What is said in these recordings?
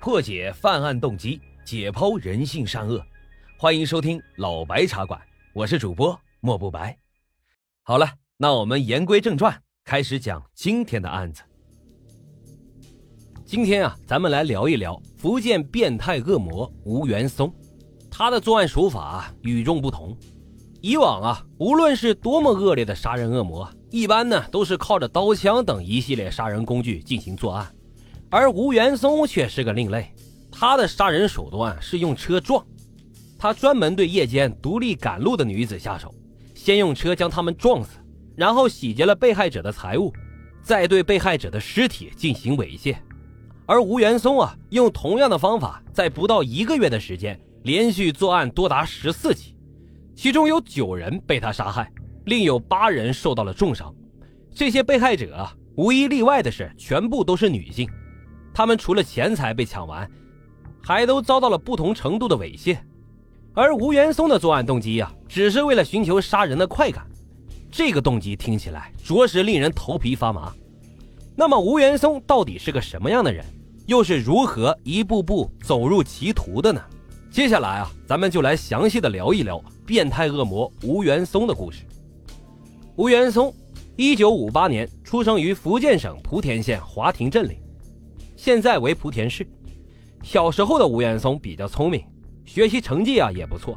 破解犯案动机，解剖人性善恶。欢迎收听老白茶馆，我是主播莫不白。好了，那我们言归正传，开始讲今天的案子。今天啊，咱们来聊一聊福建变态恶魔吴元松，他的作案手法与众不同。以往啊，无论是多么恶劣的杀人恶魔，一般呢都是靠着刀枪等一系列杀人工具进行作案，而吴元松却是个另类，他的杀人手段是用车撞。他专门对夜间独立赶路的女子下手，先用车将她们撞死，然后洗劫了被害者的财物，再对被害者的尸体进行猥亵。而吴元松啊，用同样的方法，在不到一个月的时间，连续作案多达十四起。其中有九人被他杀害，另有八人受到了重伤。这些被害者啊，无一例外的是，全部都是女性。他们除了钱财被抢完，还都遭到了不同程度的猥亵。而吴元松的作案动机呀，只是为了寻求杀人的快感。这个动机听起来着实令人头皮发麻。那么，吴元松到底是个什么样的人？又是如何一步步走入歧途的呢？接下来啊，咱们就来详细的聊一聊。变态恶魔吴元松的故事。吴元松，一九五八年出生于福建省莆田县华亭镇里，现在为莆田市。小时候的吴元松比较聪明，学习成绩啊也不错，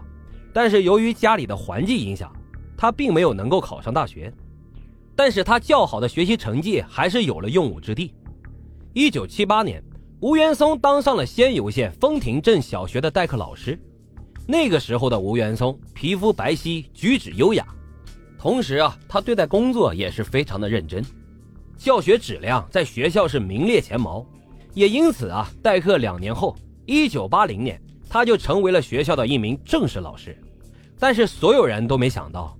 但是由于家里的环境影响，他并没有能够考上大学。但是他较好的学习成绩还是有了用武之地。一九七八年，吴元松当上了仙游县丰亭镇小学的代课老师。那个时候的吴元松皮肤白皙，举止优雅，同时啊，他对待工作也是非常的认真，教学质量在学校是名列前茅，也因此啊，代课两年后，一九八零年，他就成为了学校的一名正式老师。但是所有人都没想到，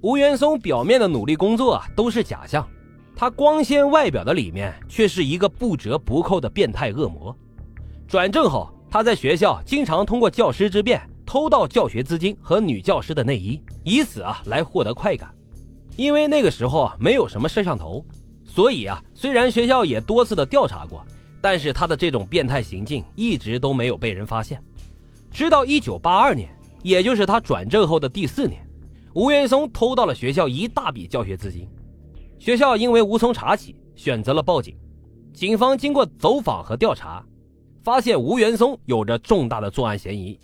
吴元松表面的努力工作啊都是假象，他光鲜外表的里面却是一个不折不扣的变态恶魔。转正后，他在学校经常通过教师之便。偷盗教学资金和女教师的内衣，以此啊来获得快感。因为那个时候啊没有什么摄像头，所以啊虽然学校也多次的调查过，但是他的这种变态行径一直都没有被人发现。直到一九八二年，也就是他转正后的第四年，吴元松偷到了学校一大笔教学资金，学校因为无从查起，选择了报警。警方经过走访和调查，发现吴元松有着重大的作案嫌疑。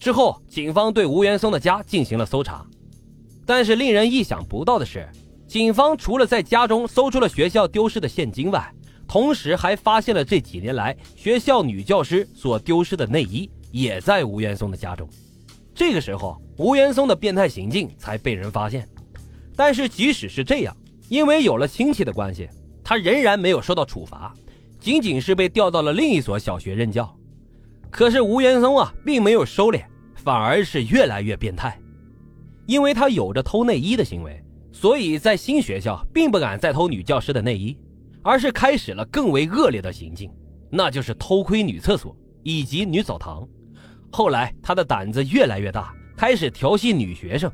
之后，警方对吴元松的家进行了搜查，但是令人意想不到的是，警方除了在家中搜出了学校丢失的现金外，同时还发现了这几年来学校女教师所丢失的内衣，也在吴元松的家中。这个时候，吴元松的变态行径才被人发现。但是即使是这样，因为有了亲戚的关系，他仍然没有受到处罚，仅仅是被调到了另一所小学任教。可是吴元松啊，并没有收敛，反而是越来越变态。因为他有着偷内衣的行为，所以在新学校并不敢再偷女教师的内衣，而是开始了更为恶劣的行径，那就是偷窥女厕所以及女澡堂。后来他的胆子越来越大，开始调戏女学生。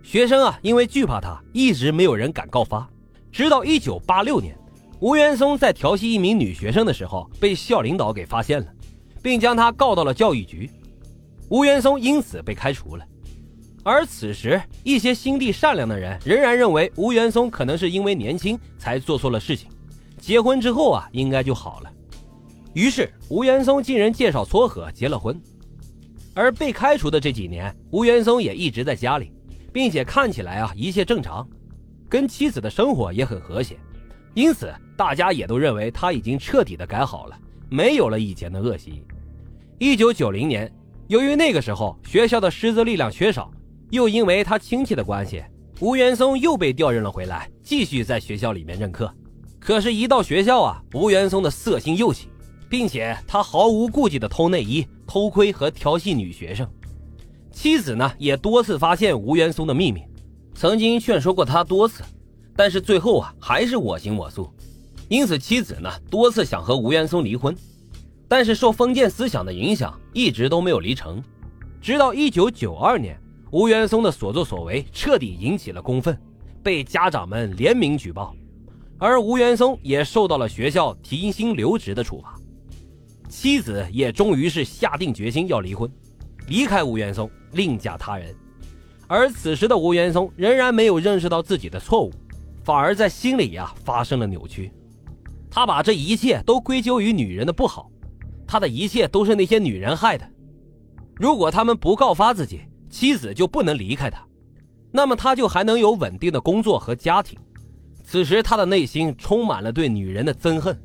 学生啊，因为惧怕他，一直没有人敢告发。直到1986年，吴元松在调戏一名女学生的时候，被校领导给发现了。并将他告到了教育局，吴元松因此被开除了。而此时，一些心地善良的人仍然认为吴元松可能是因为年轻才做错了事情，结婚之后啊应该就好了。于是，吴元松经人介绍撮合结了婚。而被开除的这几年，吴元松也一直在家里，并且看起来啊一切正常，跟妻子的生活也很和谐，因此大家也都认为他已经彻底的改好了，没有了以前的恶习。一九九零年，由于那个时候学校的师资力量缺少，又因为他亲戚的关系，吴元松又被调任了回来，继续在学校里面任课。可是，一到学校啊，吴元松的色心又起，并且他毫无顾忌的偷内衣、偷窥和调戏女学生。妻子呢，也多次发现吴元松的秘密，曾经劝说过他多次，但是最后啊，还是我行我素。因此，妻子呢，多次想和吴元松离婚。但是受封建思想的影响，一直都没有离成。直到一九九二年，吴元松的所作所为彻底引起了公愤，被家长们联名举报，而吴元松也受到了学校停薪留职的处罚。妻子也终于是下定决心要离婚，离开吴元松，另嫁他人。而此时的吴元松仍然没有认识到自己的错误，反而在心里呀发生了扭曲。他把这一切都归咎于女人的不好，他的一切都是那些女人害的。如果他们不告发自己，妻子就不能离开他，那么他就还能有稳定的工作和家庭。此时他的内心充满了对女人的憎恨。